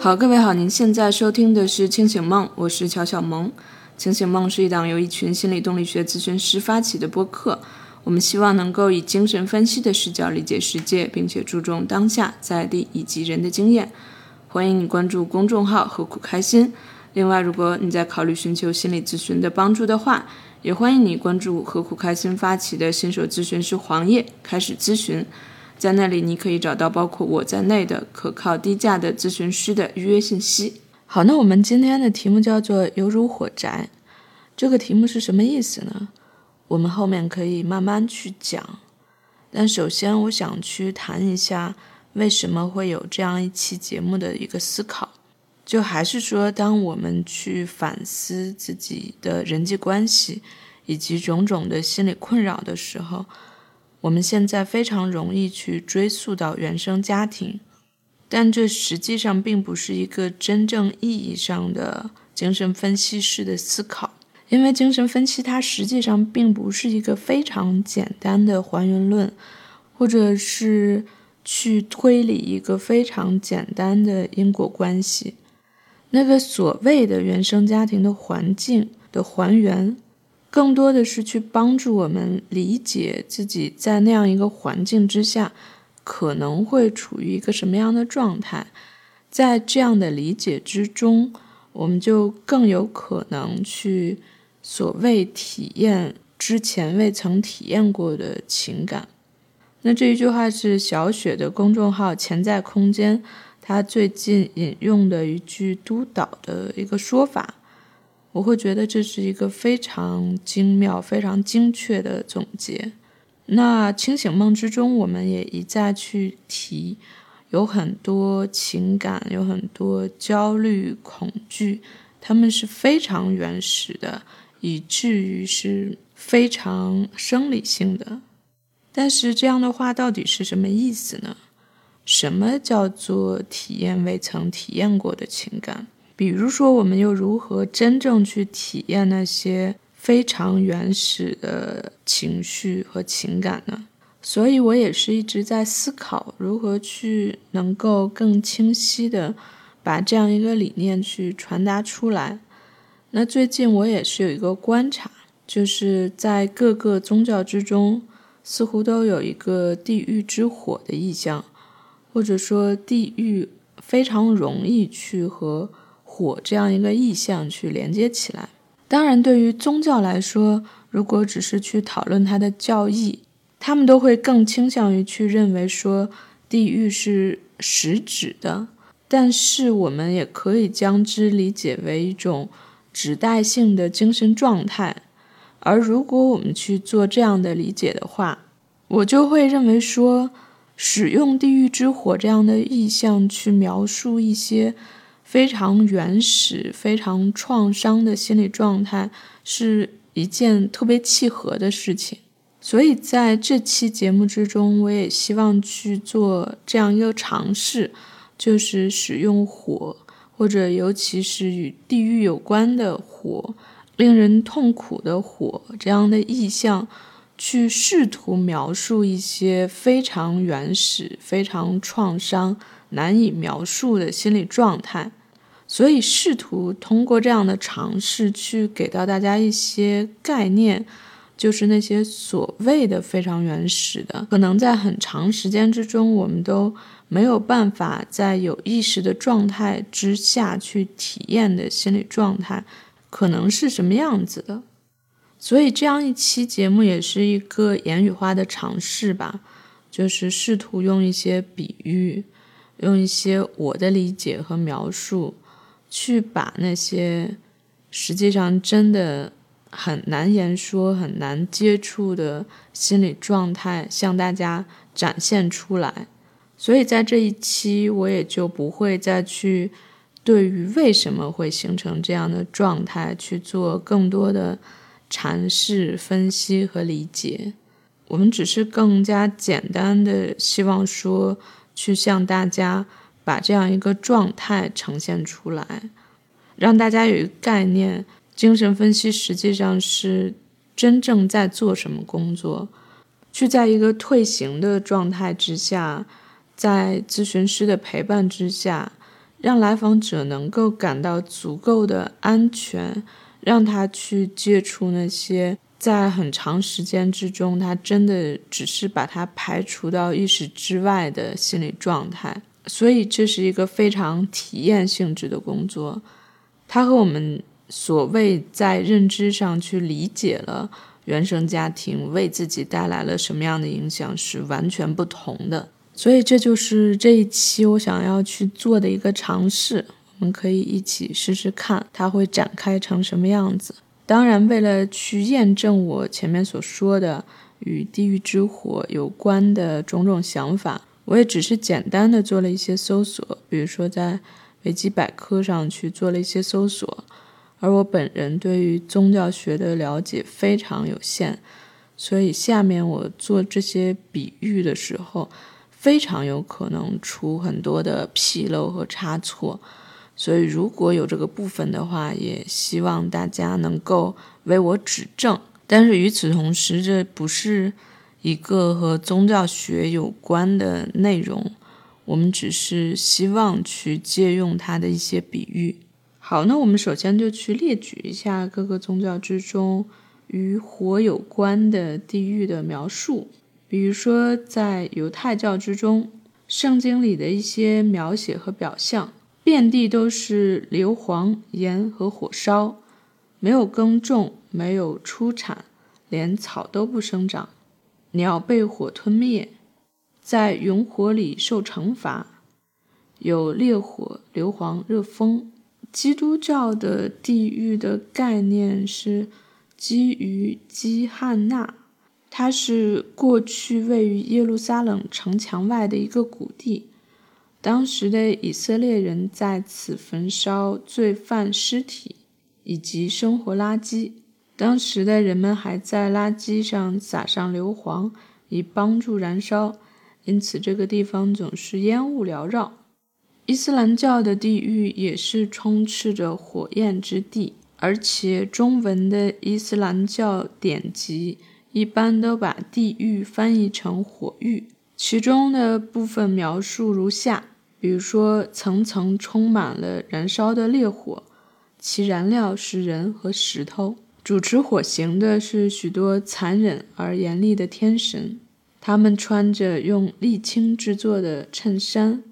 好，各位好，您现在收听的是《清醒梦》，我是乔小萌。《清醒梦》是一档由一群心理动力学咨询师发起的播客，我们希望能够以精神分析的视角理解世界，并且注重当下、在地以及人的经验。欢迎你关注公众号“何苦开心”。另外，如果你在考虑寻求心理咨询的帮助的话，也欢迎你关注“何苦开心”发起的新手咨询师黄页，开始咨询。在那里，你可以找到包括我在内的可靠、低价的咨询师的预约信息。好，那我们今天的题目叫做“犹如火宅”，这个题目是什么意思呢？我们后面可以慢慢去讲。但首先，我想去谈一下为什么会有这样一期节目的一个思考。就还是说，当我们去反思自己的人际关系以及种种的心理困扰的时候。我们现在非常容易去追溯到原生家庭，但这实际上并不是一个真正意义上的精神分析式的思考，因为精神分析它实际上并不是一个非常简单的还原论，或者是去推理一个非常简单的因果关系。那个所谓的原生家庭的环境的还原。更多的是去帮助我们理解自己在那样一个环境之下可能会处于一个什么样的状态，在这样的理解之中，我们就更有可能去所谓体验之前未曾体验过的情感。那这一句话是小雪的公众号“潜在空间”他最近引用的一句督导的一个说法。我会觉得这是一个非常精妙、非常精确的总结。那清醒梦之中，我们也一再去提，有很多情感，有很多焦虑、恐惧，他们是非常原始的，以至于是非常生理性的。但是这样的话，到底是什么意思呢？什么叫做体验未曾体验过的情感？比如说，我们又如何真正去体验那些非常原始的情绪和情感呢？所以我也是一直在思考如何去能够更清晰的把这样一个理念去传达出来。那最近我也是有一个观察，就是在各个宗教之中，似乎都有一个地狱之火的意象，或者说地狱非常容易去和。火这样一个意象去连接起来，当然，对于宗教来说，如果只是去讨论它的教义，他们都会更倾向于去认为说地狱是实指的。但是，我们也可以将之理解为一种指代性的精神状态。而如果我们去做这样的理解的话，我就会认为说，使用地狱之火这样的意象去描述一些。非常原始、非常创伤的心理状态是一件特别契合的事情，所以在这期节目之中，我也希望去做这样一个尝试，就是使用火，或者尤其是与地狱有关的火、令人痛苦的火这样的意象，去试图描述一些非常原始、非常创伤、难以描述的心理状态。所以，试图通过这样的尝试去给到大家一些概念，就是那些所谓的非常原始的，可能在很长时间之中，我们都没有办法在有意识的状态之下去体验的心理状态，可能是什么样子的。所以，这样一期节目也是一个言语化的尝试吧，就是试图用一些比喻，用一些我的理解和描述。去把那些实际上真的很难言说、很难接触的心理状态向大家展现出来，所以在这一期我也就不会再去对于为什么会形成这样的状态去做更多的阐释、分析和理解。我们只是更加简单的希望说，去向大家。把这样一个状态呈现出来，让大家有一个概念：精神分析实际上是真正在做什么工作？去在一个退行的状态之下，在咨询师的陪伴之下，让来访者能够感到足够的安全，让他去接触那些在很长时间之中，他真的只是把他排除到意识之外的心理状态。所以这是一个非常体验性质的工作，它和我们所谓在认知上去理解了原生家庭为自己带来了什么样的影响是完全不同的。所以这就是这一期我想要去做的一个尝试，我们可以一起试试看它会展开成什么样子。当然，为了去验证我前面所说的与地狱之火有关的种种想法，我也只是简单的做了一些搜索，比如说在维基百科上去做了一些搜索。而我本人对于宗教学的了解非常有限，所以下面我做这些比喻的时候。非常有可能出很多的纰漏和差错，所以如果有这个部分的话，也希望大家能够为我指正。但是与此同时，这不是一个和宗教学有关的内容，我们只是希望去借用它的一些比喻。好，那我们首先就去列举一下各个宗教之中与火有关的地狱的描述。比如说，在犹太教之中，圣经里的一些描写和表象，遍地都是硫磺、盐和火烧，没有耕种，没有出产，连草都不生长，鸟被火吞灭，在熔火里受惩罚，有烈火、硫磺、热风。基督教的地狱的概念是基于基汉纳。它是过去位于耶路撒冷城墙外的一个谷地，当时的以色列人在此焚烧罪犯尸体以及生活垃圾。当时的人们还在垃圾上撒上硫磺，以帮助燃烧，因此这个地方总是烟雾缭绕。伊斯兰教的地狱也是充斥着火焰之地，而且中文的伊斯兰教典籍。一般都把地狱翻译成火狱，其中的部分描述如下：比如说，层层充满了燃烧的烈火，其燃料是人和石头。主持火刑的是许多残忍而严厉的天神，他们穿着用沥青制作的衬衫，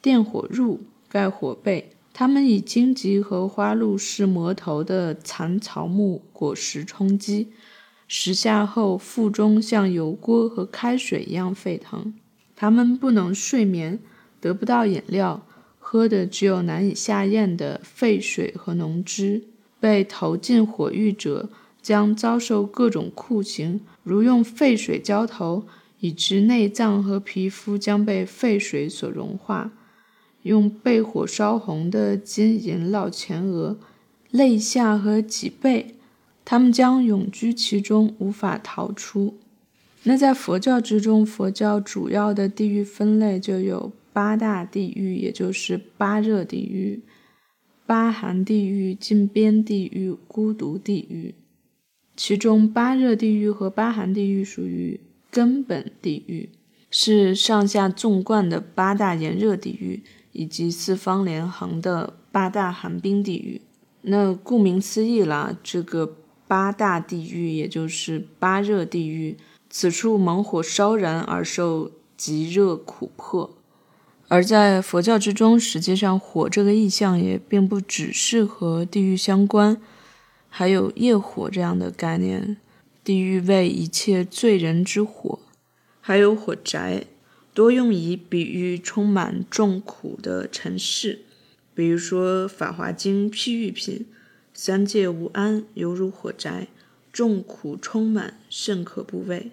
电火褥盖火背，他们以荆棘和花露式磨头的残草木果实充饥。食下后，腹中像油锅和开水一样沸腾。他们不能睡眠，得不到饮料，喝的只有难以下咽的沸水和浓汁。被投进火狱者将遭受各种酷刑，如用沸水浇头，以致内脏和皮肤将被沸水所融化；用被火烧红的金银烙前额、肋下和脊背。他们将永居其中，无法逃出。那在佛教之中，佛教主要的地狱分类就有八大地狱，也就是八热地狱、八寒地狱、禁边地狱、孤独地狱。其中八热地狱和八寒地狱属于根本地狱，是上下纵贯的八大炎热地狱，以及四方连横的八大寒冰地狱。那顾名思义啦，这个。八大地狱，也就是八热地狱，此处猛火烧燃而受极热苦迫。而在佛教之中，实际上火这个意象也并不只是和地狱相关，还有业火这样的概念。地狱为一切罪人之火，还有火宅，多用以比喻充满重苦的尘世，比如说《法华经》譬喻品。三界无安，犹如火宅，众苦充满，甚可怖畏。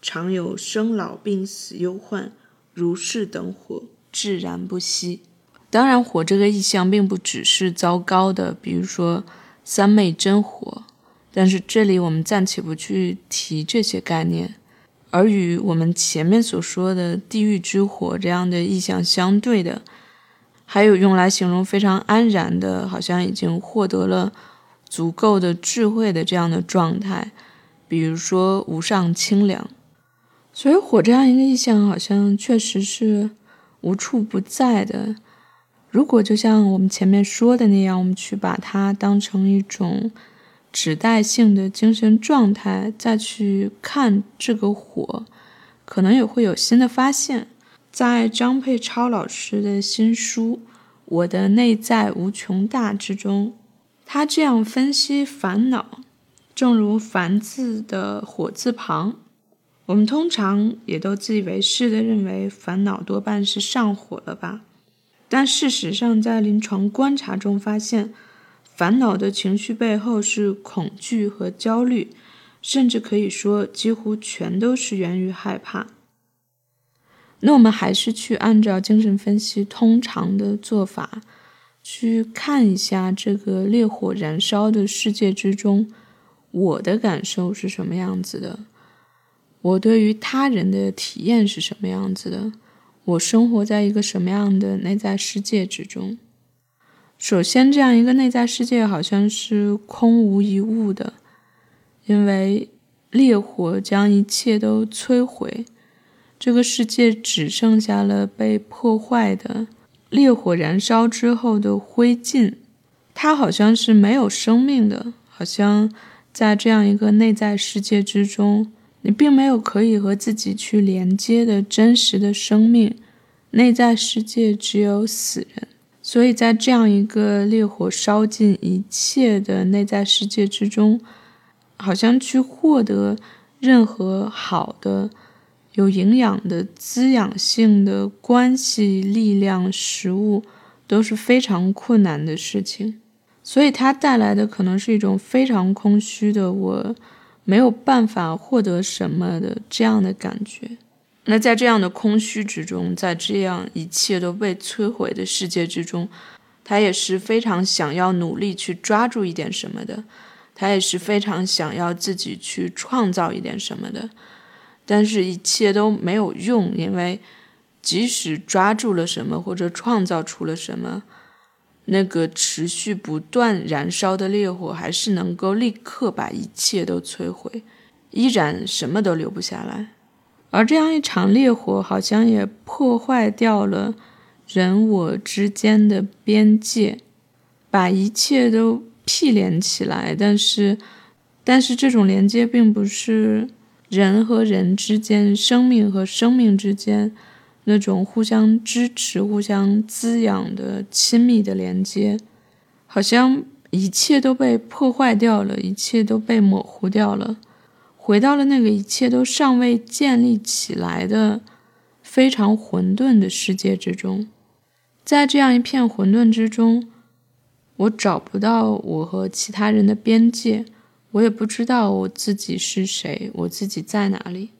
常有生老病死忧患，如是等火，自然不息。当然，火这个意象并不只是糟糕的，比如说三昧真火。但是这里我们暂且不去提这些概念，而与我们前面所说的地狱之火这样的意象相对的。还有用来形容非常安然的，好像已经获得了足够的智慧的这样的状态，比如说无上清凉。所以火这样一个意象，好像确实是无处不在的。如果就像我们前面说的那样，我们去把它当成一种指代性的精神状态，再去看这个火，可能也会有新的发现。在张佩超老师的新书《我的内在无穷大》之中，他这样分析烦恼，正如“烦”字的火字旁。我们通常也都自以为是的认为烦恼多半是上火了吧？但事实上，在临床观察中发现，烦恼的情绪背后是恐惧和焦虑，甚至可以说几乎全都是源于害怕。那我们还是去按照精神分析通常的做法，去看一下这个烈火燃烧的世界之中，我的感受是什么样子的。我对于他人的体验是什么样子的？我生活在一个什么样的内在世界之中？首先，这样一个内在世界好像是空无一物的，因为烈火将一切都摧毁，这个世界只剩下了被破坏的烈火燃烧之后的灰烬。它好像是没有生命的，好像在这样一个内在世界之中。你并没有可以和自己去连接的真实的生命，内在世界只有死人。所以在这样一个烈火烧尽一切的内在世界之中，好像去获得任何好的、有营养的、滋养性的关系、力量、食物都是非常困难的事情。所以它带来的可能是一种非常空虚的我。没有办法获得什么的这样的感觉，那在这样的空虚之中，在这样一切都被摧毁的世界之中，他也是非常想要努力去抓住一点什么的，他也是非常想要自己去创造一点什么的，但是一切都没有用，因为即使抓住了什么或者创造出了什么。那个持续不断燃烧的烈火，还是能够立刻把一切都摧毁，依然什么都留不下来。而这样一场烈火，好像也破坏掉了人我之间的边界，把一切都毗连起来。但是，但是这种连接并不是人和人之间、生命和生命之间。那种互相支持、互相滋养的亲密的连接，好像一切都被破坏掉了，一切都被模糊掉了，回到了那个一切都尚未建立起来的非常混沌的世界之中。在这样一片混沌之中，我找不到我和其他人的边界，我也不知道我自己是谁，我自己在哪里。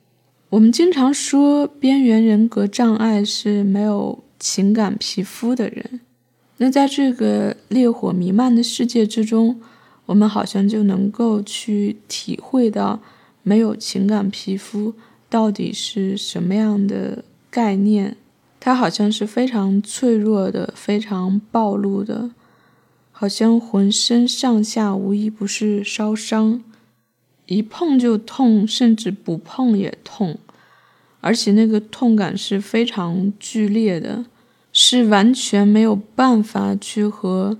我们经常说，边缘人格障碍是没有情感皮肤的人。那在这个烈火弥漫的世界之中，我们好像就能够去体会到，没有情感皮肤到底是什么样的概念。它好像是非常脆弱的，非常暴露的，好像浑身上下无一不是烧伤。一碰就痛，甚至不碰也痛，而且那个痛感是非常剧烈的，是完全没有办法去和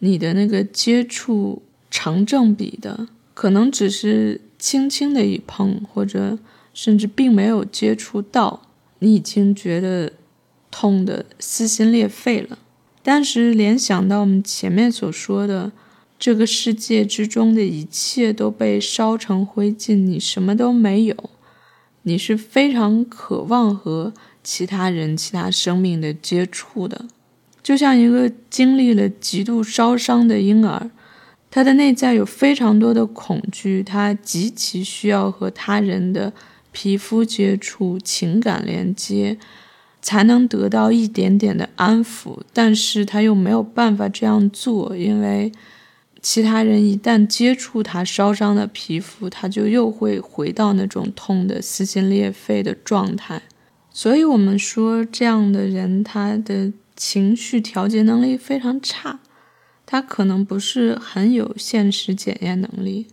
你的那个接触成正比的。可能只是轻轻的一碰，或者甚至并没有接触到，你已经觉得痛的撕心裂肺了。但是联想到我们前面所说的。这个世界之中的一切都被烧成灰烬，你什么都没有。你是非常渴望和其他人、其他生命的接触的，就像一个经历了极度烧伤的婴儿，他的内在有非常多的恐惧，他极其需要和他人的皮肤接触、情感连接，才能得到一点点的安抚，但是他又没有办法这样做，因为。其他人一旦接触他烧伤的皮肤，他就又会回到那种痛的撕心裂肺的状态。所以，我们说这样的人，他的情绪调节能力非常差，他可能不是很有现实检验能力。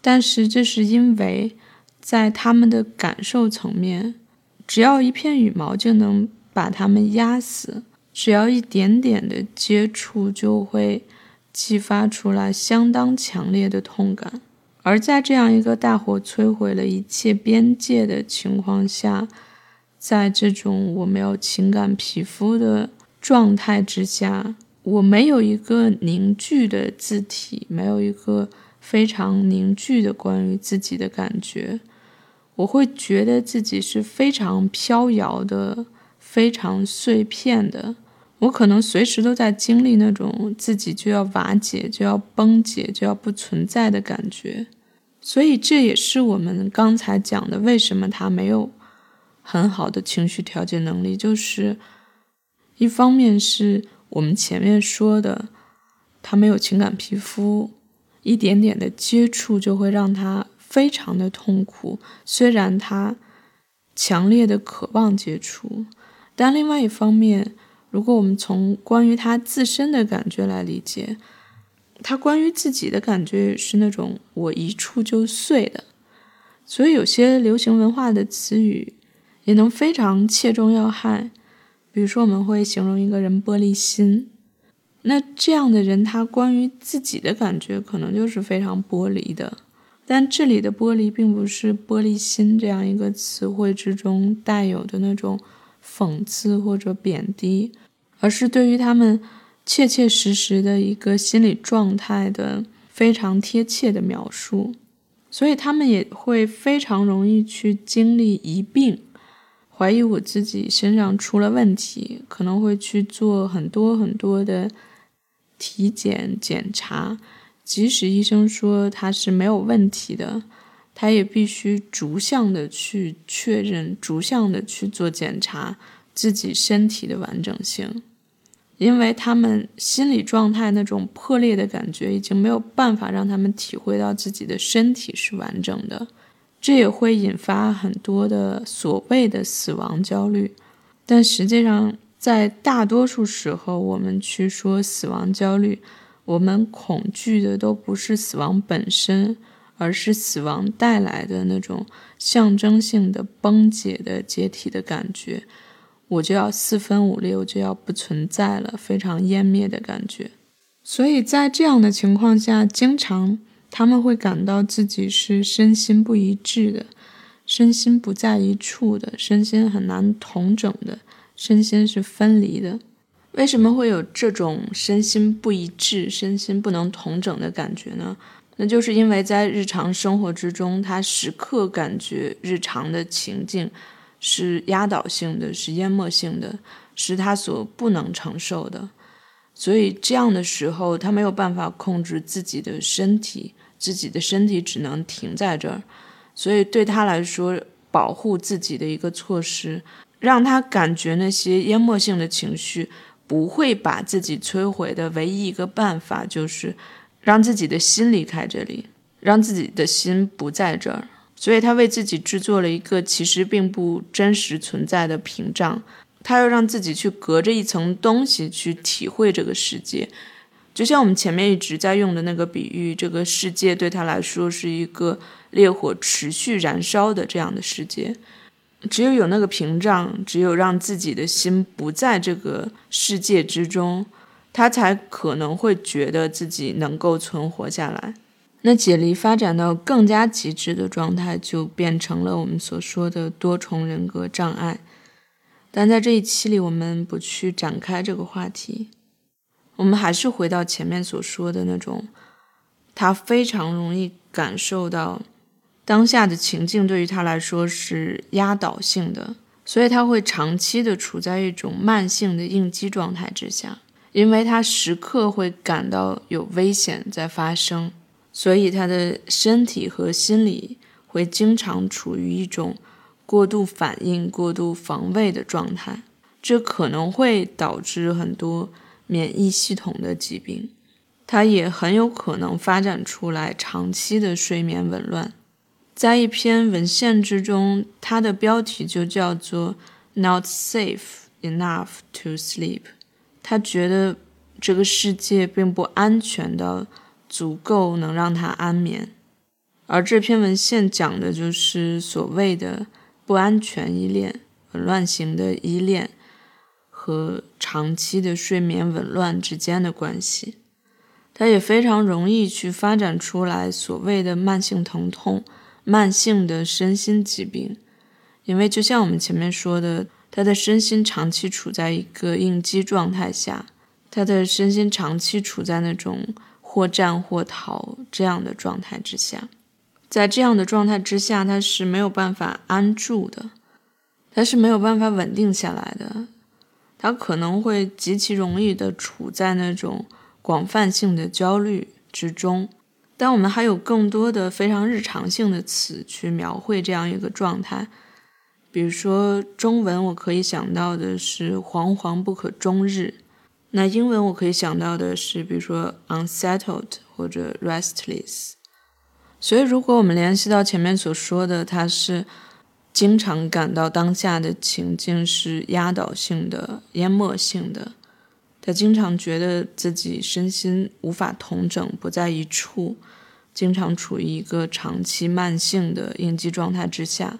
但是，这是因为在他们的感受层面，只要一片羽毛就能把他们压死。只要一点点的接触，就会激发出来相当强烈的痛感。而在这样一个大火摧毁了一切边界的情况下，在这种我没有情感皮肤的状态之下，我没有一个凝聚的字体，没有一个非常凝聚的关于自己的感觉，我会觉得自己是非常飘摇的，非常碎片的。我可能随时都在经历那种自己就要瓦解、就要崩解、就要不存在的感觉。所以这也是我们刚才讲的，为什么他没有很好的情绪调节能力，就是一方面是我们前面说的，他没有情感皮肤，一点点的接触就会让他非常的痛苦。虽然他强烈的渴望接触，但另外一方面，如果我们从关于他自身的感觉来理解。他关于自己的感觉是那种我一触就碎的，所以有些流行文化的词语也能非常切中要害。比如说，我们会形容一个人玻璃心，那这样的人他关于自己的感觉可能就是非常玻璃的。但这里的玻璃并不是玻璃心这样一个词汇之中带有的那种讽刺或者贬低，而是对于他们。切切实实的一个心理状态的非常贴切的描述，所以他们也会非常容易去经历疑病，怀疑我自己身上出了问题，可能会去做很多很多的体检检查，即使医生说他是没有问题的，他也必须逐项的去确认，逐项的去做检查自己身体的完整性。因为他们心理状态那种破裂的感觉，已经没有办法让他们体会到自己的身体是完整的，这也会引发很多的所谓的死亡焦虑。但实际上，在大多数时候，我们去说死亡焦虑，我们恐惧的都不是死亡本身，而是死亡带来的那种象征性的崩解的解体的感觉。我就要四分五裂，我就要不存在了，非常湮灭的感觉。所以在这样的情况下，经常他们会感到自己是身心不一致的，身心不在一处的，身心很难同整的，身心是分离的。为什么会有这种身心不一致、身心不能同整的感觉呢？那就是因为在日常生活之中，他时刻感觉日常的情境。是压倒性的，是淹没性的，是他所不能承受的。所以这样的时候，他没有办法控制自己的身体，自己的身体只能停在这儿。所以对他来说，保护自己的一个措施，让他感觉那些淹没性的情绪不会把自己摧毁的唯一一个办法，就是让自己的心离开这里，让自己的心不在这儿。所以他为自己制作了一个其实并不真实存在的屏障，他要让自己去隔着一层东西去体会这个世界，就像我们前面一直在用的那个比喻，这个世界对他来说是一个烈火持续燃烧的这样的世界，只有有那个屏障，只有让自己的心不在这个世界之中，他才可能会觉得自己能够存活下来。那解离发展到更加极致的状态，就变成了我们所说的多重人格障碍。但在这一期里，我们不去展开这个话题，我们还是回到前面所说的那种，他非常容易感受到当下的情境对于他来说是压倒性的，所以他会长期的处在一种慢性的应激状态之下，因为他时刻会感到有危险在发生。所以他的身体和心理会经常处于一种过度反应、过度防卫的状态，这可能会导致很多免疫系统的疾病。它也很有可能发展出来长期的睡眠紊乱。在一篇文献之中，它的标题就叫做 “Not safe enough to sleep”。他觉得这个世界并不安全的。足够能让他安眠，而这篇文献讲的就是所谓的不安全依恋、紊乱型的依恋和长期的睡眠紊乱之间的关系。它也非常容易去发展出来所谓的慢性疼痛、慢性的身心疾病，因为就像我们前面说的，他的身心长期处在一个应激状态下，他的身心长期处在那种或战或逃这样的状态之下，在这样的状态之下，他是没有办法安住的，他是没有办法稳定下来的，他可能会极其容易的处在那种。广泛性的焦虑之中，但我们还有更多的非常日常性的词去描绘这样一个状态。比如说，中文我可以想到的是“惶惶不可终日”，那英文我可以想到的是，比如说 “unsettled” 或者 “restless”。所以，如果我们联系到前面所说的，它是经常感到当下的情境是压倒性的、淹没性的。他经常觉得自己身心无法同整，不在一处，经常处于一个长期慢性的应激状态之下。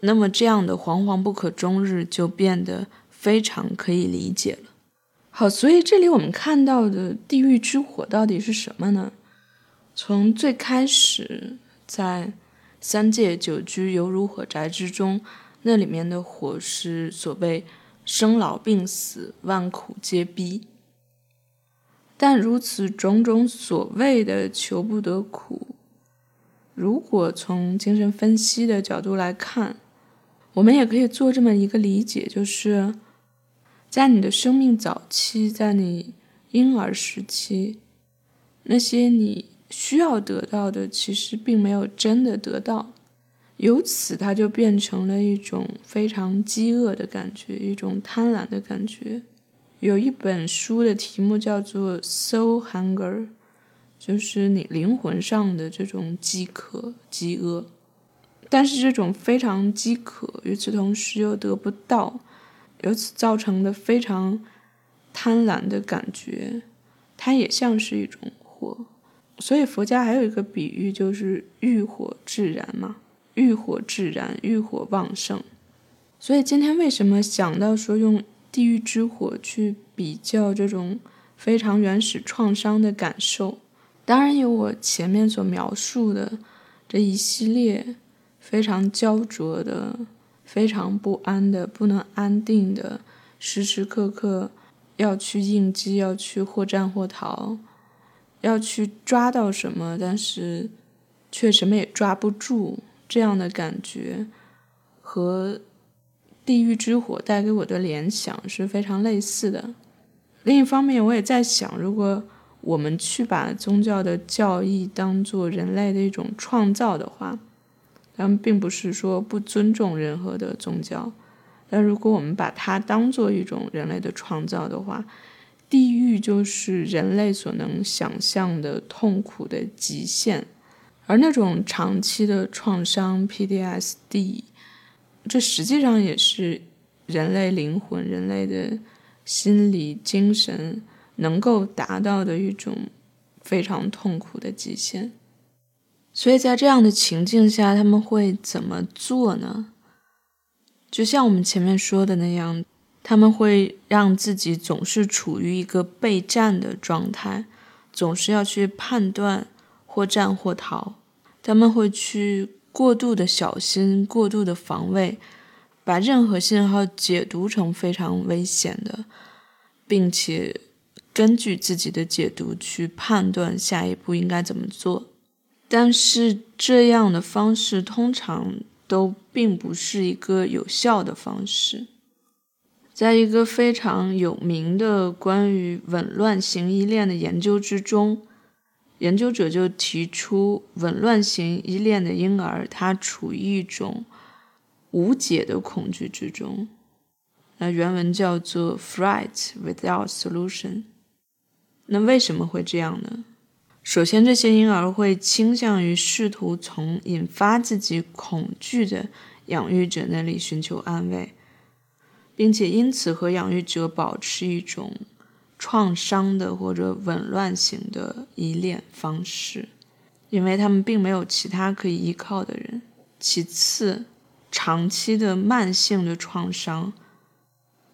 那么，这样的惶惶不可终日就变得非常可以理解了。好，所以这里我们看到的地狱之火到底是什么呢？从最开始在三界久居犹如火宅之中，那里面的火是所谓。生老病死，万苦皆逼。但如此种种所谓的求不得苦，如果从精神分析的角度来看，我们也可以做这么一个理解：就是在你的生命早期，在你婴儿时期，那些你需要得到的，其实并没有真的得到。由此，它就变成了一种非常饥饿的感觉，一种贪婪的感觉。有一本书的题目叫做 “Soul Hunger”，就是你灵魂上的这种饥渴、饥饿。但是，这种非常饥渴，与此同时又得不到，由此造成的非常贪婪的感觉，它也像是一种火。所以，佛家还有一个比喻，就是欲火自燃嘛。欲火自燃，欲火旺盛，所以今天为什么想到说用地狱之火去比较这种非常原始创伤的感受？当然有我前面所描述的这一系列非常焦灼的、非常不安的、不能安定的，时时刻刻要去应激、要去或战或逃、要去抓到什么，但是却什么也抓不住。这样的感觉和地狱之火带给我的联想是非常类似的。另一方面，我也在想，如果我们去把宗教的教义当做人类的一种创造的话，咱们并不是说不尊重任何的宗教，但如果我们把它当做一种人类的创造的话，地狱就是人类所能想象的痛苦的极限。而那种长期的创伤 PDSD，这实际上也是人类灵魂、人类的心理、精神能够达到的一种非常痛苦的极限。所以在这样的情境下，他们会怎么做呢？就像我们前面说的那样，他们会让自己总是处于一个备战的状态，总是要去判断或战或逃。他们会去过度的小心、过度的防卫，把任何信号解读成非常危险的，并且根据自己的解读去判断下一步应该怎么做。但是这样的方式通常都并不是一个有效的方式。在一个非常有名的关于紊乱型依恋的研究之中。研究者就提出，紊乱型依恋的婴儿，他处于一种无解的恐惧之中。那原文叫做 “fright without solution”。那为什么会这样呢？首先，这些婴儿会倾向于试图从引发自己恐惧的养育者那里寻求安慰，并且因此和养育者保持一种。创伤的或者紊乱型的依恋方式，因为他们并没有其他可以依靠的人。其次，长期的慢性的创伤，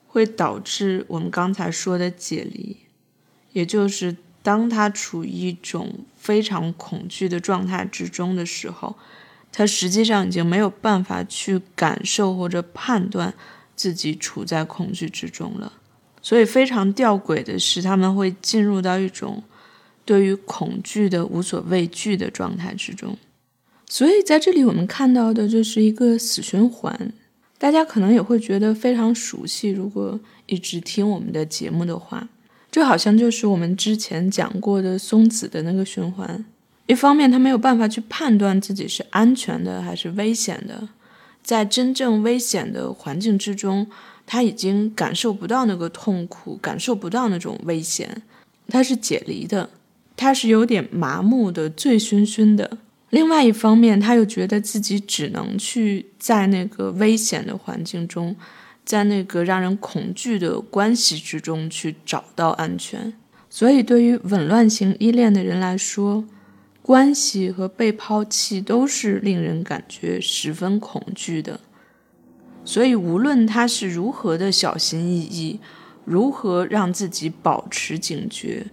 会导致我们刚才说的解离，也就是当他处于一种非常恐惧的状态之中的时候，他实际上已经没有办法去感受或者判断自己处在恐惧之中了。所以非常吊诡的是，他们会进入到一种对于恐惧的无所畏惧的状态之中。所以在这里，我们看到的就是一个死循环。大家可能也会觉得非常熟悉。如果一直听我们的节目的话，这好像就是我们之前讲过的松子的那个循环。一方面，他没有办法去判断自己是安全的还是危险的，在真正危险的环境之中，他已经感受不到那个痛苦，感受不到那种危险，他是解离的，他是有点麻木的，醉醺醺的。另外一方面，他又觉得自己只能去在那个危险的环境中，在那个让人恐惧的关系之中去找到安全。所以，对于紊乱型依恋的人来说，关系和被抛弃都是令人感觉十分恐惧的。所以，无论他是如何的小心翼翼，如何让自己保持警觉，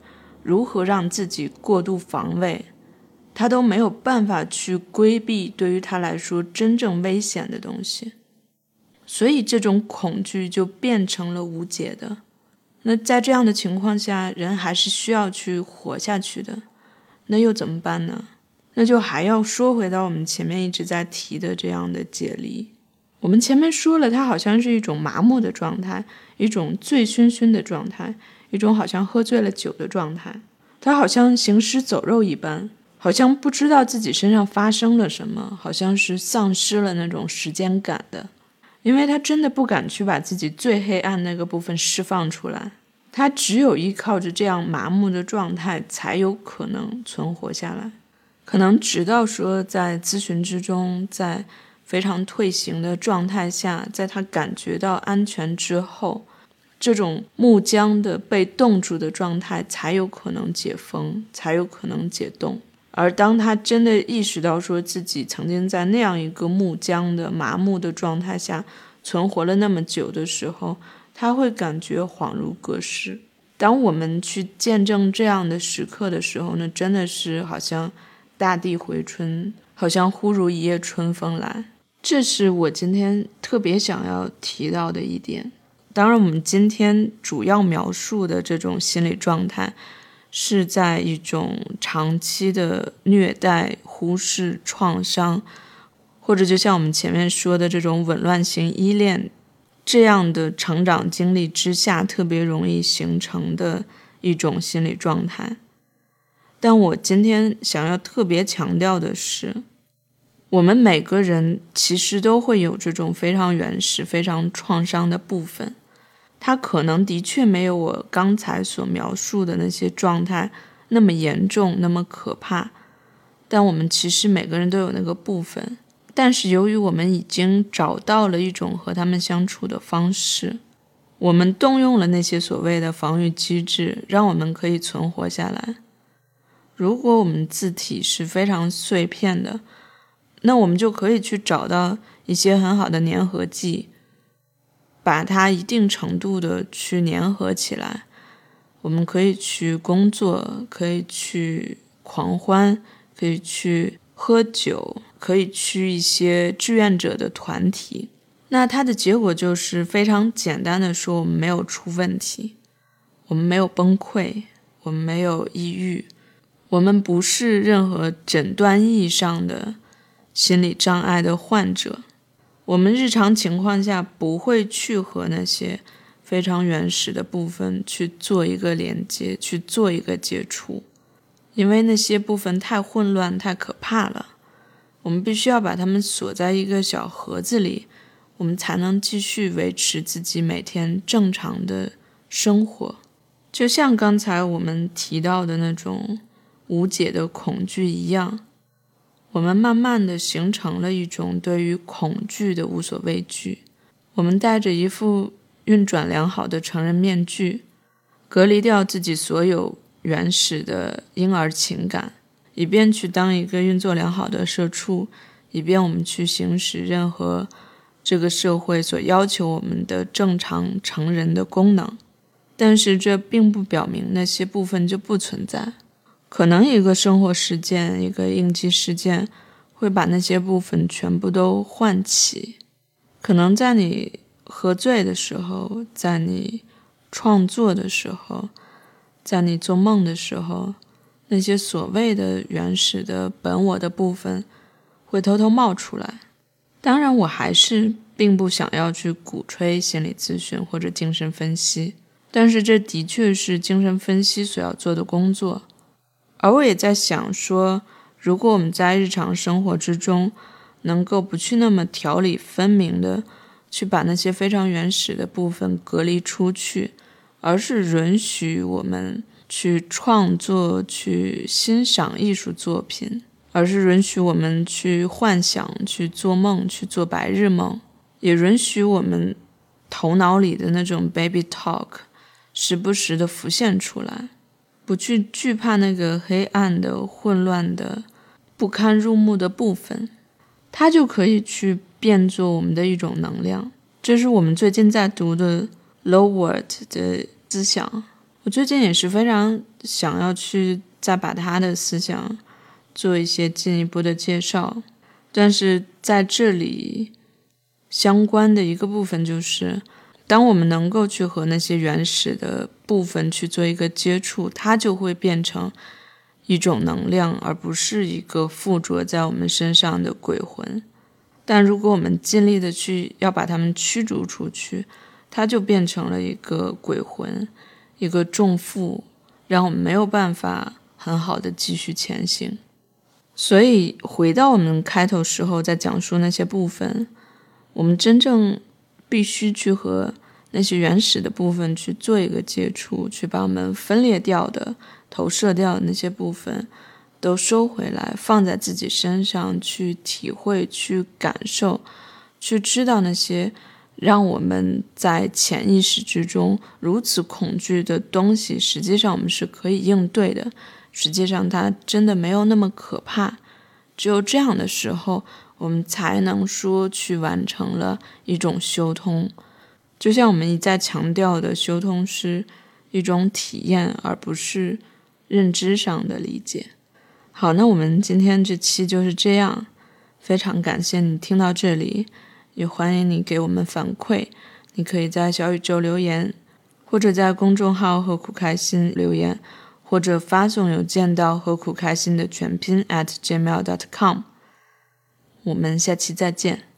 如何让自己过度防卫。他都没有办法去规避对于他来说真正危险的东西，所以这种恐惧就变成了无解的。那在这样的情况下，人还是需要去活下去的。那又怎么办呢？那就还要说回到我们前面一直在提的这样的解离。我们前面说了，它好像是一种麻木的状态，一种醉醺醺的状态，一种好像喝醉了酒的状态。它好像行尸走肉一般。好像不知道自己身上发生了什么，好像是丧失了那种时间感的，因为他真的不敢去把自己最黑暗那个部分释放出来，他只有依靠着这样麻木的状态才有可能存活下来。可能直到说在咨询之中，在非常退行的状态下，在他感觉到安全之后，这种木僵的被冻住的状态才有可能解封，才有可能解冻。而当他真的意识到说自己曾经在那样一个木僵的麻木的状态下存活了那么久的时候，他会感觉恍如隔世。当我们去见证这样的时刻的时候呢，真的是好像大地回春，好像忽如一夜春风来。这是我今天特别想要提到的一点。当然，我们今天主要描述的这种心理状态。是在一种长期的虐待、忽视、创伤，或者就像我们前面说的这种紊乱型依恋这样的成长经历之下，特别容易形成的一种心理状态。但我今天想要特别强调的是，我们每个人其实都会有这种非常原始、非常创伤的部分。他可能的确没有我刚才所描述的那些状态那么严重、那么可怕，但我们其实每个人都有那个部分。但是由于我们已经找到了一种和他们相处的方式，我们动用了那些所谓的防御机制，让我们可以存活下来。如果我们字体是非常碎片的，那我们就可以去找到一些很好的粘合剂。把它一定程度的去粘合起来，我们可以去工作，可以去狂欢，可以去喝酒，可以去一些志愿者的团体。那它的结果就是非常简单的说，我们没有出问题，我们没有崩溃，我们没有抑郁，我们不是任何诊断意义上的心理障碍的患者。我们日常情况下不会去和那些非常原始的部分去做一个连接，去做一个接触，因为那些部分太混乱、太可怕了。我们必须要把它们锁在一个小盒子里，我们才能继续维持自己每天正常的生活。就像刚才我们提到的那种无解的恐惧一样。我们慢慢的形成了一种对于恐惧的无所畏惧。我们戴着一副运转良好的成人面具，隔离掉自己所有原始的婴儿情感，以便去当一个运作良好的社畜，以便我们去行使任何这个社会所要求我们的正常成人的功能。但是这并不表明那些部分就不存在。可能一个生活事件、一个应激事件会把那些部分全部都唤起。可能在你喝醉的时候，在你创作的时候，在你做梦的时候，那些所谓的原始的本我的部分会偷偷冒出来。当然，我还是并不想要去鼓吹心理咨询或者精神分析。但是这的确是精神分析所要做的工作，而我也在想说，如果我们在日常生活之中能够不去那么条理分明的去把那些非常原始的部分隔离出去，而是允许我们去创作、去欣赏艺术作品，而是允许我们去幻想、去做梦、去做白日梦，也允许我们头脑里的那种 baby talk。时不时的浮现出来，不去惧怕那个黑暗的、混乱的、不堪入目的部分，它就可以去变作我们的一种能量。这是我们最近在读的 Loword 的思想。我最近也是非常想要去再把他的思想做一些进一步的介绍，但是在这里相关的一个部分就是。当我们能够去和那些原始的部分去做一个接触，它就会变成一种能量，而不是一个附着在我们身上的鬼魂。但如果我们尽力的去要把它们驱逐出去，它就变成了一个鬼魂，一个重负，让我们没有办法很好的继续前行。所以回到我们开头时候在讲述那些部分，我们真正。必须去和那些原始的部分去做一个接触，去把我们分裂掉的、投射掉的那些部分都收回来，放在自己身上去体会、去感受、去知道那些让我们在潜意识之中如此恐惧的东西，实际上我们是可以应对的。实际上，它真的没有那么可怕。只有这样的时候。我们才能说去完成了一种修通，就像我们一再强调的，修通是一种体验，而不是认知上的理解。好，那我们今天这期就是这样，非常感谢你听到这里，也欢迎你给我们反馈。你可以在小宇宙留言，或者在公众号“何苦开心”留言，或者发送邮件到“何苦开心”的全拼 at gmail dot com。我们下期再见。